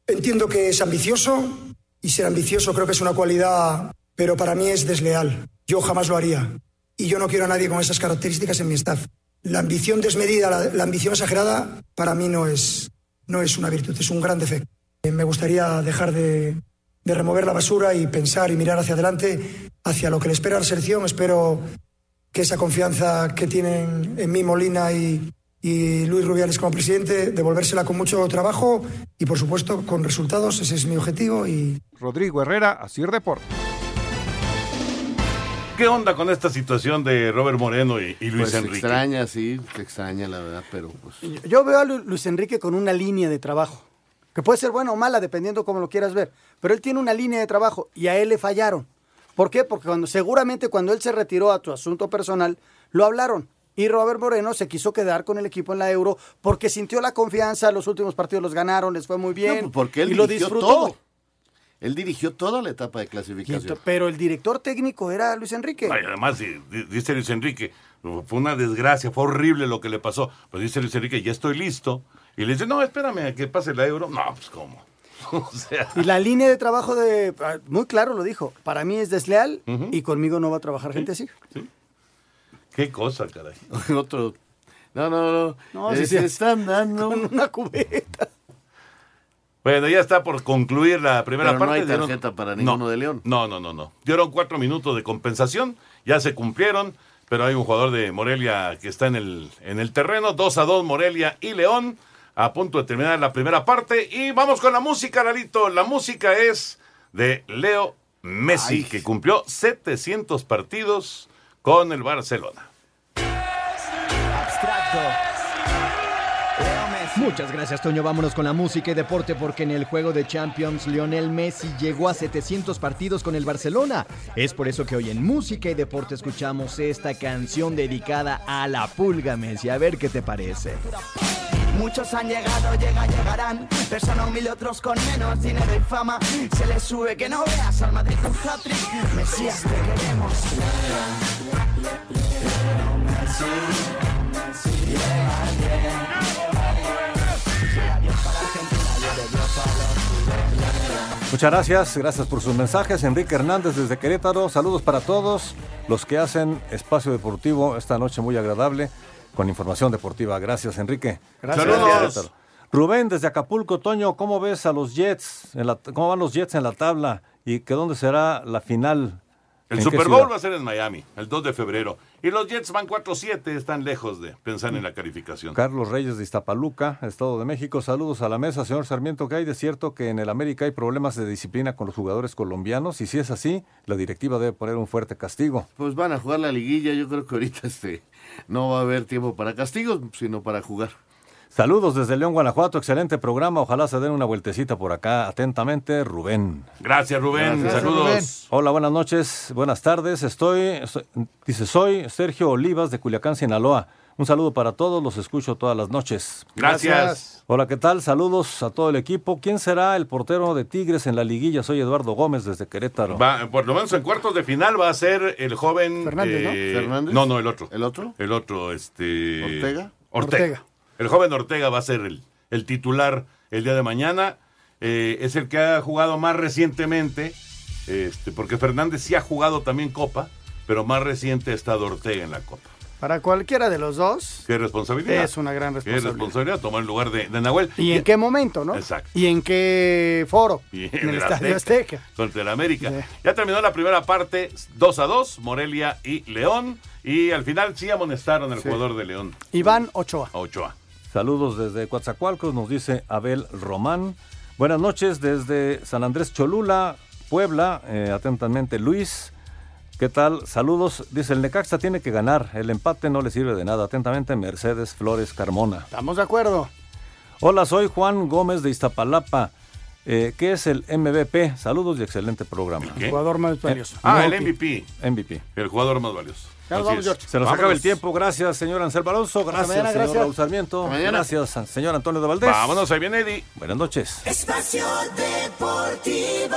Entiendo que es ambicioso y ser ambicioso creo que es una cualidad, pero para mí es desleal. Yo jamás lo haría y yo no quiero a nadie con esas características en mi staff. La ambición desmedida, la, ambición exagerada, para mí no es, no es una virtud, es un gran defecto. Eh, Me gustaría dejar de, de remover la basura y pensar y mirar hacia adelante, hacia lo que le espera a la selección. Espero que esa confianza que tienen en mí Molina y, Luis Rubiales como presidente, devolvérsela con mucho trabajo y, por supuesto, con resultados. Ese es mi objetivo y Rodrigo Herrera, Asir Deport. ¿Qué onda con esta situación de Robert Moreno y, y Luis Pues se Enrique? extraña, sí, se extraña la verdad, pero pues... Yo veo a Lu- Luis Enrique con una línea de trabajo, que puede ser buena o mala, dependiendo cómo lo quieras ver, pero él tiene una línea de trabajo y a él le fallaron. ¿Por qué? Porque cuando, seguramente cuando él se retiró a su asunto personal, lo hablaron. Y Robert Moreno se quiso quedar con el equipo en la Euro porque sintió la confianza, los últimos partidos los ganaron, les fue muy bien. No, pues porque él y lo disfrutó. todo. Él dirigió toda la etapa de clasificación. Pero el director técnico era Luis Enrique. Ay, además, di- di- dice Luis Enrique, fue una desgracia, fue horrible lo que le pasó. Pues dice Luis Enrique, ya estoy listo. Y le dice, no, espérame a que pase la euro. No, pues cómo. o sea, Y la línea de trabajo de, ah, muy claro lo dijo, para mí es desleal y conmigo no va a trabajar gente así. qué cosa, caray. Otro. No, no, no. No, sí, se están dando. Con una cubeta. Bueno, ya está por concluir la primera Pero no parte. hay Dieron- tarjeta para ninguno de León. No, no, no, no. Dieron cuatro minutos de compensación, ya se cumplieron, pero hay un jugador de Morelia que está en el, en el terreno. 2 a 2 Morelia y León. a punto de terminar la primera parte. Y vamos con la música, Lalito. La música es de Leo Messi, que cumplió 700 partidos con el Barcelona. Muchas gracias, Toño. Vámonos con la música y deporte porque en el juego de Champions, Lionel Messi llegó a 700 partidos con el Barcelona. Es por eso que hoy en música y deporte escuchamos esta canción dedicada a la pulga Messi. A ver qué te parece. Muchos han llegado, llega, llegarán. Persona humilde, otros con menos dinero y fama. Se les sube que no veas al Madrid un hat-trick. Mesías, te queremos. Muchas gracias, gracias por sus mensajes. Enrique Hernández desde Querétaro, saludos para todos los que hacen Espacio Deportivo esta noche muy agradable con información deportiva. Gracias, Enrique. Gracias. Saludos. Rubén desde Acapulco, Toño, ¿cómo ves a los Jets? En la- ¿Cómo van los Jets en la tabla? ¿Y que dónde será la final? El ¿En qué Super Bowl ciudad? va a ser en Miami, el 2 de febrero. Y los Jets van 4-7, están lejos de pensar en la calificación. Carlos Reyes de Iztapaluca, Estado de México. Saludos a la mesa, señor Sarmiento. ¿Que hay de cierto que en el América hay problemas de disciplina con los jugadores colombianos? Y si es así, la directiva debe poner un fuerte castigo. Pues van a jugar la liguilla, yo creo que ahorita este, no va a haber tiempo para castigos, sino para jugar. Saludos desde León, Guanajuato. Excelente programa. Ojalá se den una vueltecita por acá. Atentamente, Rubén. Gracias, Rubén. Gracias, Saludos. Rubén. Hola, buenas noches. Buenas tardes. Estoy, estoy- dice, soy Sergio Olivas de Culiacán, Sinaloa. Un saludo para todos. Los escucho todas las noches. Gracias. Hola, ¿qué tal? Saludos a todo el equipo. ¿Quién será el portero de Tigres en la liguilla? Soy Eduardo Gómez desde Querétaro. Va, por lo menos en cuartos de final va a ser el joven. Fernández, ¿no? eh, ¿Fernández? No, no, el otro. ¿El otro? El otro, este. ¿Ortega? Ortega. Ortega. El joven Ortega va a ser el, el titular el día de mañana. Eh, es el que ha jugado más recientemente. Este, porque Fernández sí ha jugado también Copa, pero más reciente ha estado Ortega en la Copa. Para cualquiera de los dos, Qué responsabilidad. Es una gran Qué responsabilidad. responsabilidad tomar el lugar de, de Nahuel. ¿y en qué momento, no? Exacto. ¿Y en qué foro? Y en el Estadio Azteca. Contra el América. Ya terminó la primera parte, 2 a 2, Morelia y León. Y al final sí amonestaron al Sí. jugador de León, Iván Ochoa. Ochoa. Saludos desde Coatzacoalcos, nos dice Abel Román. Buenas noches desde San Andrés Cholula, Puebla. Eh, atentamente, Luis. ¿Qué tal? Saludos. Dice, el Necaxa tiene que ganar. El empate no le sirve de nada. Atentamente, Mercedes Flores Carmona. Estamos de acuerdo. Hola, soy Juan Gómez de Iztapalapa. Eh, ¿Qué es el MVP? Saludos y excelente programa. qué? Jugador más valioso. Ah, No, el MVP. MVP. El jugador más valioso. Vamos. Se nos Vámonos. acaba el tiempo. Gracias, señor Anselmo Alonso. Gracias, mañana, señor gracias. Raúl Sarmiento. Gracias, señor Antonio de Valdés. Vámonos, ahí viene Eddie. Buenas noches. Espacio Deportivo.